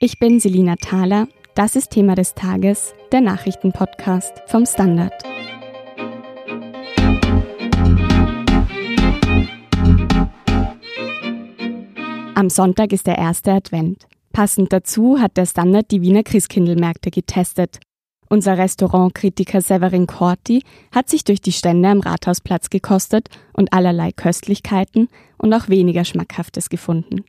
Ich bin Selina Thaler. Das ist Thema des Tages, der Nachrichtenpodcast vom Standard. Am Sonntag ist der erste Advent. Passend dazu hat der Standard die Wiener Christkindlmärkte getestet. Unser Restaurantkritiker Severin Corti hat sich durch die Stände am Rathausplatz gekostet und allerlei Köstlichkeiten und auch weniger Schmackhaftes gefunden.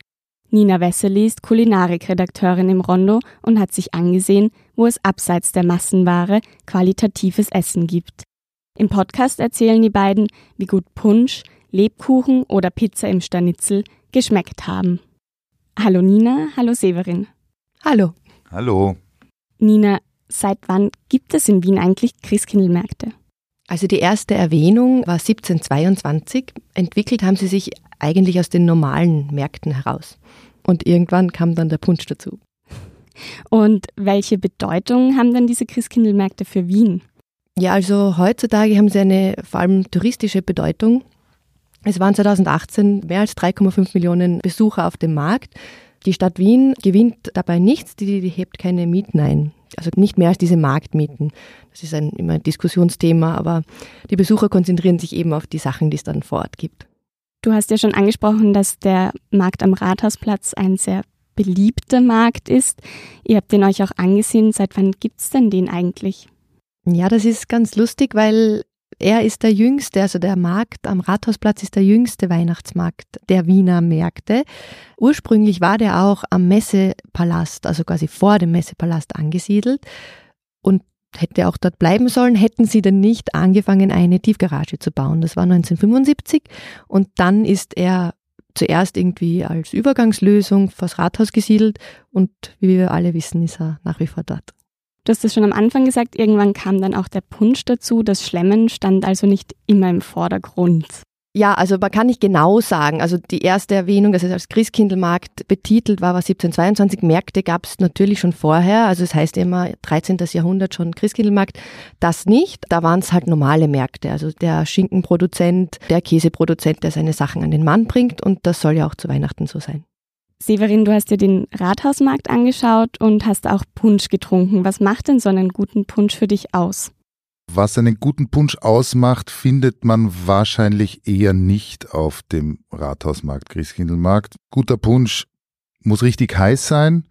Nina Wessely ist Kulinarikredakteurin im Rondo und hat sich angesehen, wo es abseits der Massenware qualitatives Essen gibt. Im Podcast erzählen die beiden, wie gut Punsch, Lebkuchen oder Pizza im Stanitzel geschmeckt haben. Hallo Nina, hallo Severin. Hallo. Hallo. Nina, seit wann gibt es in Wien eigentlich Christkindlmärkte? Also die erste Erwähnung war 1722. Entwickelt haben sie sich eigentlich aus den normalen Märkten heraus. Und irgendwann kam dann der Punsch dazu. Und welche Bedeutung haben dann diese Christkindlmärkte für Wien? Ja, also heutzutage haben sie eine vor allem touristische Bedeutung. Es waren 2018 mehr als 3,5 Millionen Besucher auf dem Markt. Die Stadt Wien gewinnt dabei nichts, die, die hebt keine Mieten ein. Also nicht mehr als diese Marktmieten. Das ist ein, immer ein Diskussionsthema, aber die Besucher konzentrieren sich eben auf die Sachen, die es dann vor Ort gibt. Du hast ja schon angesprochen, dass der Markt am Rathausplatz ein sehr beliebter Markt ist. Ihr habt den euch auch angesehen. Seit wann gibt's denn den eigentlich? Ja, das ist ganz lustig, weil er ist der jüngste, also der Markt am Rathausplatz ist der jüngste Weihnachtsmarkt der Wiener Märkte. Ursprünglich war der auch am Messepalast, also quasi vor dem Messepalast angesiedelt. Und hätte auch dort bleiben sollen, hätten sie denn nicht angefangen, eine Tiefgarage zu bauen. Das war 1975 und dann ist er zuerst irgendwie als Übergangslösung vors Rathaus gesiedelt und wie wir alle wissen, ist er nach wie vor dort. Du hast es schon am Anfang gesagt, irgendwann kam dann auch der Punsch dazu. Das Schlemmen stand also nicht immer im Vordergrund. Ja, also man kann nicht genau sagen. Also die erste Erwähnung, dass es als Christkindlmarkt betitelt war, war 1722. Märkte gab es natürlich schon vorher. Also es heißt immer 13. Jahrhundert schon Christkindlmarkt. Das nicht. Da waren es halt normale Märkte. Also der Schinkenproduzent, der Käseproduzent, der seine Sachen an den Mann bringt. Und das soll ja auch zu Weihnachten so sein. Severin, du hast dir den Rathausmarkt angeschaut und hast auch Punsch getrunken. Was macht denn so einen guten Punsch für dich aus? Was einen guten Punsch ausmacht, findet man wahrscheinlich eher nicht auf dem Rathausmarkt, Christkindlmarkt. Guter Punsch muss richtig heiß sein,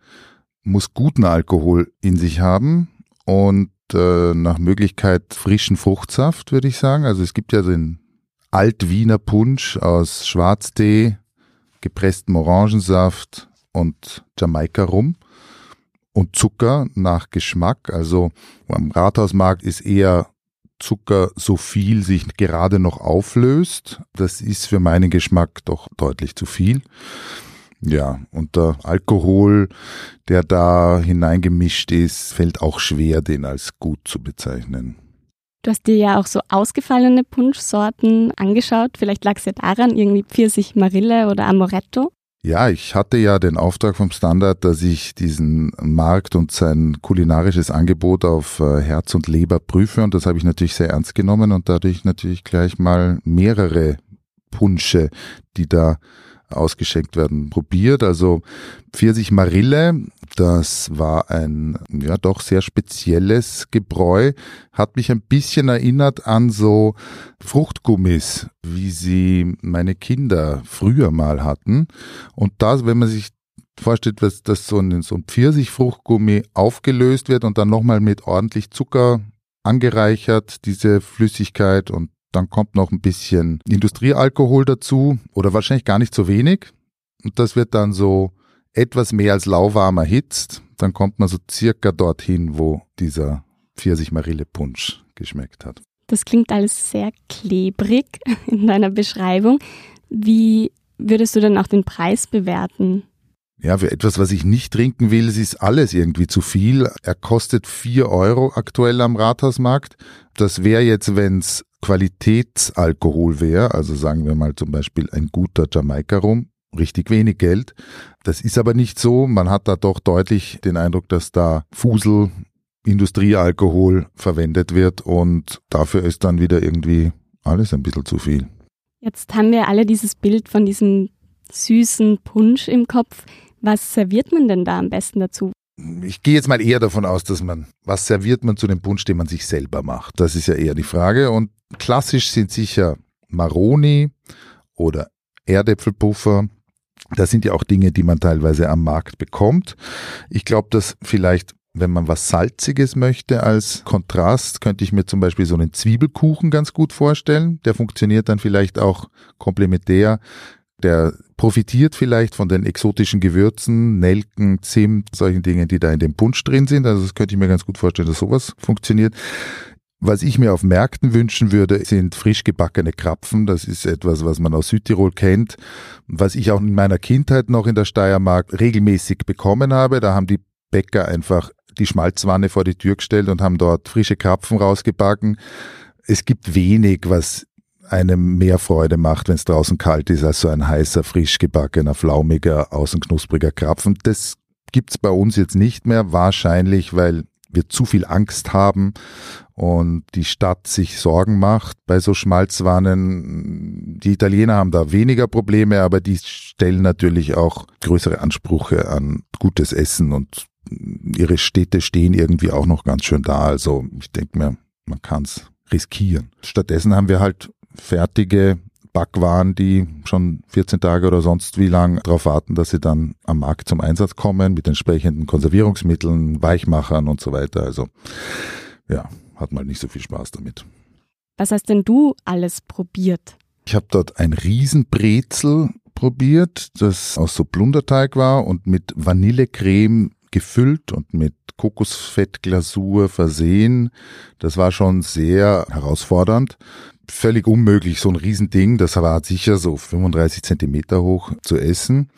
muss guten Alkohol in sich haben und äh, nach Möglichkeit frischen Fruchtsaft, würde ich sagen. Also es gibt ja den Alt-Wiener Punsch aus Schwarztee, gepresstem Orangensaft und Jamaika-Rum und Zucker nach Geschmack. Also am Rathausmarkt ist eher Zucker so viel sich gerade noch auflöst. Das ist für meinen Geschmack doch deutlich zu viel. Ja, und der Alkohol, der da hineingemischt ist, fällt auch schwer, den als gut zu bezeichnen. Du hast dir ja auch so ausgefallene Punschsorten angeschaut. Vielleicht lag es ja daran, irgendwie Pfirsich, Marille oder Amoretto. Ja, ich hatte ja den Auftrag vom Standard, dass ich diesen Markt und sein kulinarisches Angebot auf äh, Herz und Leber prüfe und das habe ich natürlich sehr ernst genommen und dadurch natürlich gleich mal mehrere Punsche, die da ausgeschenkt werden, probiert. Also Pfirsich Marille, das war ein ja doch sehr spezielles Gebräu, hat mich ein bisschen erinnert an so Fruchtgummis, wie sie meine Kinder früher mal hatten. Und das, wenn man sich vorstellt, dass, dass so ein, so ein Pfirsichfruchtgummi aufgelöst wird und dann nochmal mit ordentlich Zucker angereichert, diese Flüssigkeit und dann kommt noch ein bisschen Industriealkohol dazu oder wahrscheinlich gar nicht so wenig. Und das wird dann so etwas mehr als lauwarm erhitzt. Dann kommt man so circa dorthin, wo dieser Pfirsich-Marille-Punsch geschmeckt hat. Das klingt alles sehr klebrig in deiner Beschreibung. Wie würdest du denn auch den Preis bewerten? Ja, für etwas, was ich nicht trinken will, ist alles irgendwie zu viel. Er kostet vier Euro aktuell am Rathausmarkt. Das wäre jetzt, wenn es Qualitätsalkohol wäre, also sagen wir mal zum Beispiel ein guter Jamaika-Rum, richtig wenig Geld. Das ist aber nicht so. Man hat da doch deutlich den Eindruck, dass da Fusel, Industriealkohol verwendet wird und dafür ist dann wieder irgendwie alles ein bisschen zu viel. Jetzt haben wir alle dieses Bild von diesem süßen Punsch im Kopf. Was serviert man denn da am besten dazu? Ich gehe jetzt mal eher davon aus, dass man, was serviert man zu dem Punsch, den man sich selber macht? Das ist ja eher die Frage. Und klassisch sind sicher Maroni oder Erdäpfelpuffer. Das sind ja auch Dinge, die man teilweise am Markt bekommt. Ich glaube, dass vielleicht wenn man was Salziges möchte als Kontrast, könnte ich mir zum Beispiel so einen Zwiebelkuchen ganz gut vorstellen. Der funktioniert dann vielleicht auch komplementär. Der profitiert vielleicht von den exotischen Gewürzen, Nelken, Zimt, solchen Dingen, die da in dem Punsch drin sind. Also das könnte ich mir ganz gut vorstellen, dass sowas funktioniert. Was ich mir auf Märkten wünschen würde, sind frisch gebackene Krapfen. Das ist etwas, was man aus Südtirol kennt. Was ich auch in meiner Kindheit noch in der Steiermark regelmäßig bekommen habe. Da haben die Bäcker einfach die Schmalzwanne vor die Tür gestellt und haben dort frische Krapfen rausgebacken. Es gibt wenig, was einem mehr Freude macht, wenn es draußen kalt ist, als so ein heißer, frisch gebackener, flaumiger, außen knuspriger Krapfen. Das gibt's bei uns jetzt nicht mehr, wahrscheinlich, weil wir zu viel Angst haben und die Stadt sich Sorgen macht bei so Schmalzwannen. Die Italiener haben da weniger Probleme, aber die stellen natürlich auch größere Ansprüche an gutes Essen und ihre Städte stehen irgendwie auch noch ganz schön da. Also ich denke mir, man kann es riskieren. Stattdessen haben wir halt fertige Backwaren, die schon 14 Tage oder sonst wie lang darauf warten, dass sie dann am Markt zum Einsatz kommen mit entsprechenden Konservierungsmitteln, Weichmachern und so weiter. Also ja, hat mal nicht so viel Spaß damit. Was hast denn du alles probiert? Ich habe dort ein Riesenbrezel probiert, das aus so Plunderteig war und mit Vanillecreme gefüllt und mit Kokosfettglasur versehen. Das war schon sehr herausfordernd. Völlig unmöglich, so ein Riesending, das war sicher so 35 Zentimeter hoch zu essen.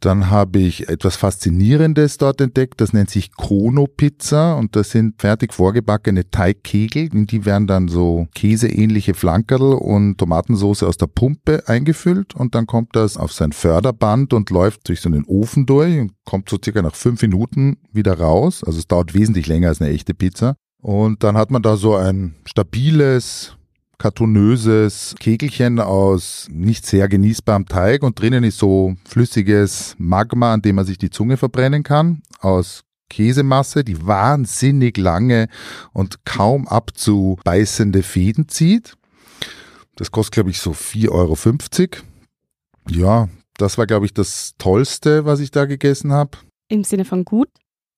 Dann habe ich etwas Faszinierendes dort entdeckt, das nennt sich Kono-Pizza und das sind fertig vorgebackene Teigkegel, in die werden dann so käseähnliche Flankerl und Tomatensauce aus der Pumpe eingefüllt und dann kommt das auf sein Förderband und läuft durch so einen Ofen durch und kommt so circa nach fünf Minuten wieder raus. Also es dauert wesentlich länger als eine echte Pizza. Und dann hat man da so ein stabiles, kartonöses Kegelchen aus nicht sehr genießbarem Teig und drinnen ist so flüssiges Magma, an dem man sich die Zunge verbrennen kann, aus Käsemasse, die wahnsinnig lange und kaum abzubeißende Fäden zieht. Das kostet, glaube ich, so 4,50 Euro. Ja, das war, glaube ich, das Tollste, was ich da gegessen habe. Im Sinne von gut?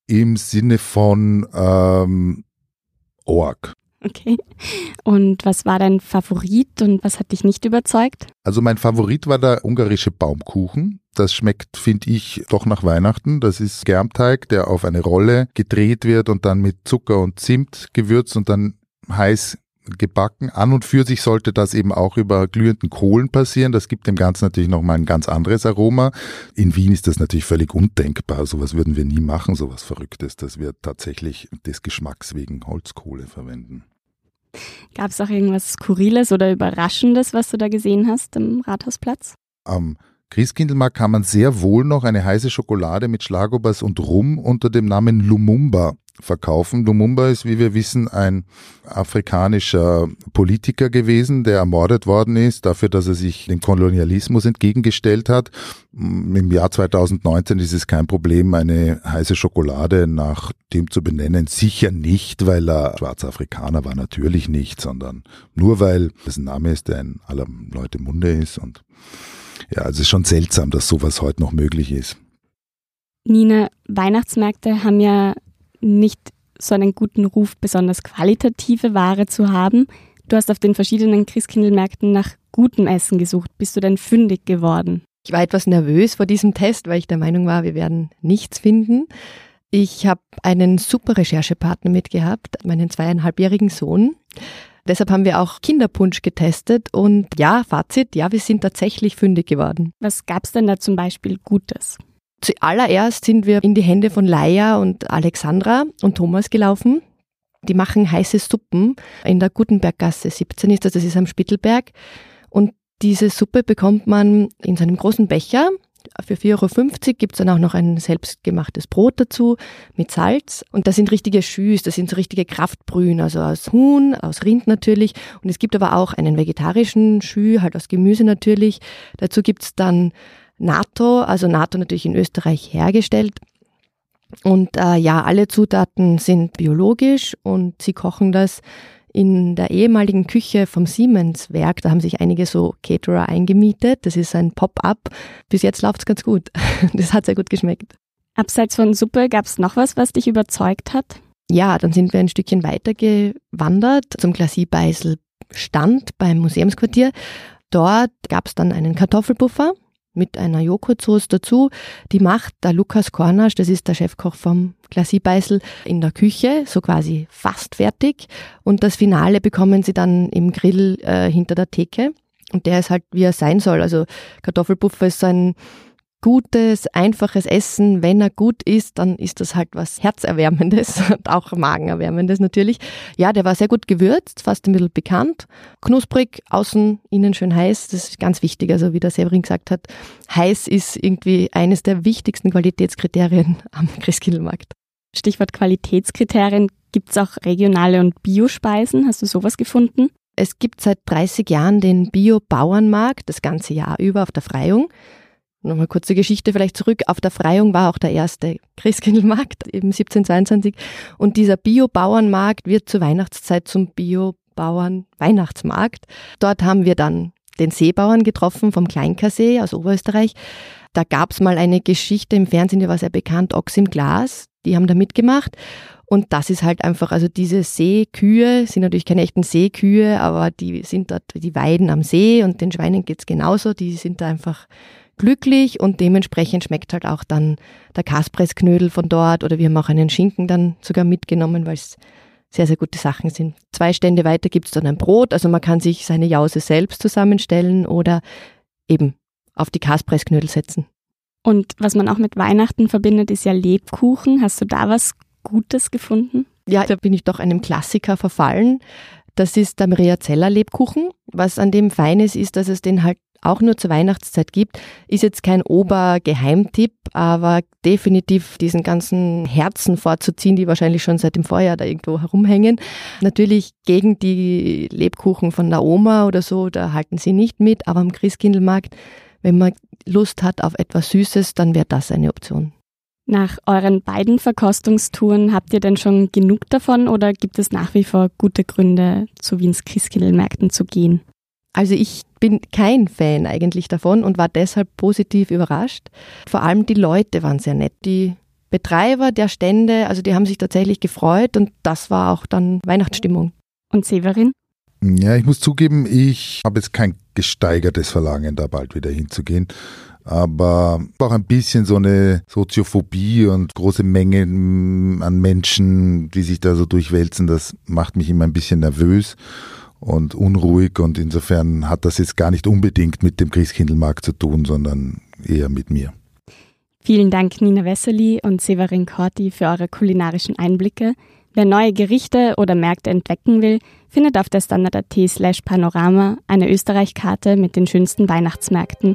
Im Sinne von ähm, Org. Okay. Und was war dein Favorit und was hat dich nicht überzeugt? Also mein Favorit war der ungarische Baumkuchen. Das schmeckt, finde ich, doch nach Weihnachten. Das ist Germteig, der auf eine Rolle gedreht wird und dann mit Zucker und Zimt gewürzt und dann heiß gebacken. An und für sich sollte das eben auch über glühenden Kohlen passieren. Das gibt dem Ganzen natürlich nochmal ein ganz anderes Aroma. In Wien ist das natürlich völlig undenkbar. Sowas würden wir nie machen, sowas Verrücktes, dass wir tatsächlich des Geschmacks wegen Holzkohle verwenden. Gab es auch irgendwas Skurriles oder Überraschendes, was du da gesehen hast im Rathausplatz? Am Christkindlmarkt kann man sehr wohl noch eine heiße Schokolade mit Schlagobers und Rum unter dem Namen Lumumba verkaufen. Lumumba ist, wie wir wissen, ein afrikanischer Politiker gewesen, der ermordet worden ist, dafür, dass er sich dem Kolonialismus entgegengestellt hat. Im Jahr 2019 ist es kein Problem, eine heiße Schokolade nach dem zu benennen. Sicher nicht, weil er schwarzer Afrikaner war, natürlich nicht, sondern nur weil es ein Name ist, der in aller Leute Munde ist. Und ja, es ist schon seltsam, dass sowas heute noch möglich ist. Nina, Weihnachtsmärkte haben ja nicht so einen guten Ruf, besonders qualitative Ware zu haben. Du hast auf den verschiedenen Christkindlmärkten nach gutem Essen gesucht. Bist du denn fündig geworden? Ich war etwas nervös vor diesem Test, weil ich der Meinung war, wir werden nichts finden. Ich habe einen super Recherchepartner mitgehabt, meinen zweieinhalbjährigen Sohn. Deshalb haben wir auch Kinderpunsch getestet und ja, Fazit, ja, wir sind tatsächlich fündig geworden. Was gab es denn da zum Beispiel Gutes? Zuallererst sind wir in die Hände von Laia und Alexandra und Thomas gelaufen. Die machen heiße Suppen in der Gutenberggasse 17 ist das, das ist am Spittelberg. Und diese Suppe bekommt man in so einem großen Becher. Für 4,50 Euro gibt es dann auch noch ein selbstgemachtes Brot dazu mit Salz. Und das sind richtige Schüs, das sind so richtige Kraftbrühen, also aus Huhn, aus Rind natürlich. Und es gibt aber auch einen vegetarischen Schü, halt aus Gemüse natürlich. Dazu gibt es dann NATO, also NATO natürlich in Österreich hergestellt. Und äh, ja, alle Zutaten sind biologisch und sie kochen das in der ehemaligen Küche vom Siemens-Werk. Da haben sich einige so Caterer eingemietet. Das ist ein Pop-up. Bis jetzt läuft es ganz gut. Das hat sehr gut geschmeckt. Abseits von Suppe gab es noch was, was dich überzeugt hat? Ja, dann sind wir ein Stückchen weiter gewandert zum Glacis-Beisel Stand beim Museumsquartier. Dort gab es dann einen Kartoffelpuffer mit einer Joghurtsoße dazu. Die macht der Lukas Kornasch, das ist der Chefkoch vom Glacis Beisel, in der Küche, so quasi fast fertig. Und das Finale bekommen sie dann im Grill äh, hinter der Theke. Und der ist halt, wie er sein soll. Also Kartoffelpuffer ist so ein gutes, einfaches Essen. Wenn er gut ist, dann ist das halt was Herzerwärmendes und auch Magenerwärmendes natürlich. Ja, der war sehr gut gewürzt, fast ein bisschen bekannt. Knusprig, außen, innen schön heiß. Das ist ganz wichtig. Also wie der Severin gesagt hat, heiß ist irgendwie eines der wichtigsten Qualitätskriterien am Christkindlmarkt. Stichwort Qualitätskriterien. Gibt es auch regionale und Biospeisen? Hast du sowas gefunden? Es gibt seit 30 Jahren den Bio-Bauernmarkt, das ganze Jahr über auf der Freiung. Nochmal kurze Geschichte vielleicht zurück. Auf der Freiung war auch der erste Christkindlmarkt, eben 1722. Und dieser Bio-Bauernmarkt wird zur Weihnachtszeit zum Bio-Bauern-Weihnachtsmarkt. Dort haben wir dann den Seebauern getroffen vom Kleinkassee aus Oberösterreich. Da gab es mal eine Geschichte im Fernsehen, die war sehr bekannt, Ochs im Glas. Die haben da mitgemacht. Und das ist halt einfach, also diese Seekühe sind natürlich keine echten Seekühe, aber die sind dort, die weiden am See und den Schweinen geht's genauso. Die sind da einfach glücklich und dementsprechend schmeckt halt auch dann der Kaspressknödel von dort oder wir haben auch einen Schinken dann sogar mitgenommen, weil es sehr, sehr gute Sachen sind. Zwei Stände weiter gibt's dann ein Brot, also man kann sich seine Jause selbst zusammenstellen oder eben auf die Kaspressknödel setzen. Und was man auch mit Weihnachten verbindet, ist ja Lebkuchen. Hast du da was Gutes gefunden? Ja, da bin ich doch einem Klassiker verfallen. Das ist der Maria Zeller Lebkuchen. Was an dem Feines ist, dass es den halt auch nur zur Weihnachtszeit gibt, ist jetzt kein Obergeheimtipp, aber definitiv diesen ganzen Herzen vorzuziehen, die wahrscheinlich schon seit dem Vorjahr da irgendwo herumhängen. Natürlich gegen die Lebkuchen von der Oma oder so, da halten sie nicht mit, aber am Christkindlmarkt, wenn man Lust hat auf etwas Süßes, dann wäre das eine Option. Nach euren beiden Verkostungstouren habt ihr denn schon genug davon oder gibt es nach wie vor gute Gründe, zu Wiens Christkindlmärkten zu gehen? Also ich bin kein Fan eigentlich davon und war deshalb positiv überrascht. Vor allem die Leute waren sehr nett. Die Betreiber der Stände, also die haben sich tatsächlich gefreut und das war auch dann Weihnachtsstimmung. Und Severin? Ja, ich muss zugeben, ich habe jetzt kein gesteigertes Verlangen, da bald wieder hinzugehen. Aber auch ein bisschen so eine Soziophobie und große Mengen an Menschen, die sich da so durchwälzen, das macht mich immer ein bisschen nervös und unruhig und insofern hat das jetzt gar nicht unbedingt mit dem Christkindlmarkt zu tun, sondern eher mit mir. Vielen Dank Nina Wessely und Severin Corti für eure kulinarischen Einblicke. Wer neue Gerichte oder Märkte entdecken will, findet auf der Standard.at slash Panorama eine Österreich-Karte mit den schönsten Weihnachtsmärkten,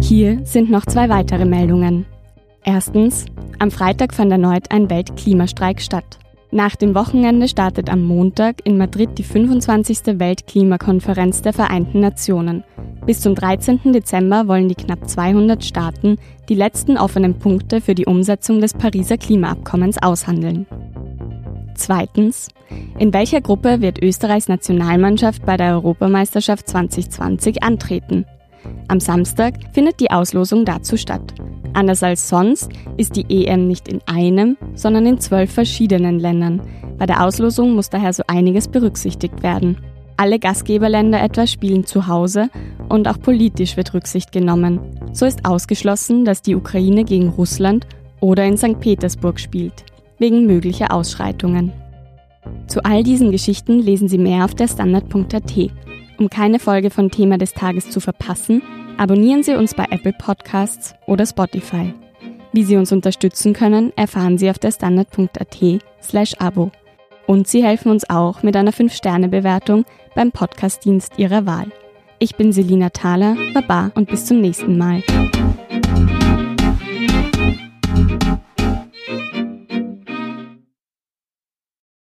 Hier sind noch zwei weitere Meldungen. Erstens, am Freitag fand erneut ein Weltklimastreik statt. Nach dem Wochenende startet am Montag in Madrid die 25. Weltklimakonferenz der Vereinten Nationen. Bis zum 13. Dezember wollen die knapp 200 Staaten die letzten offenen Punkte für die Umsetzung des Pariser Klimaabkommens aushandeln. Zweitens. In welcher Gruppe wird Österreichs Nationalmannschaft bei der Europameisterschaft 2020 antreten? Am Samstag findet die Auslosung dazu statt. Anders als sonst ist die EM nicht in einem, sondern in zwölf verschiedenen Ländern. Bei der Auslosung muss daher so einiges berücksichtigt werden. Alle Gastgeberländer etwa spielen zu Hause und auch politisch wird Rücksicht genommen. So ist ausgeschlossen, dass die Ukraine gegen Russland oder in St. Petersburg spielt, wegen möglicher Ausschreitungen. Zu all diesen Geschichten lesen Sie mehr auf der Standard.at. Um keine Folge von Thema des Tages zu verpassen, Abonnieren Sie uns bei Apple Podcasts oder Spotify. Wie Sie uns unterstützen können, erfahren Sie auf der standard.at slash abo. Und Sie helfen uns auch mit einer 5-Sterne-Bewertung beim Podcastdienst Ihrer Wahl. Ich bin Selina Thaler, Baba und bis zum nächsten Mal.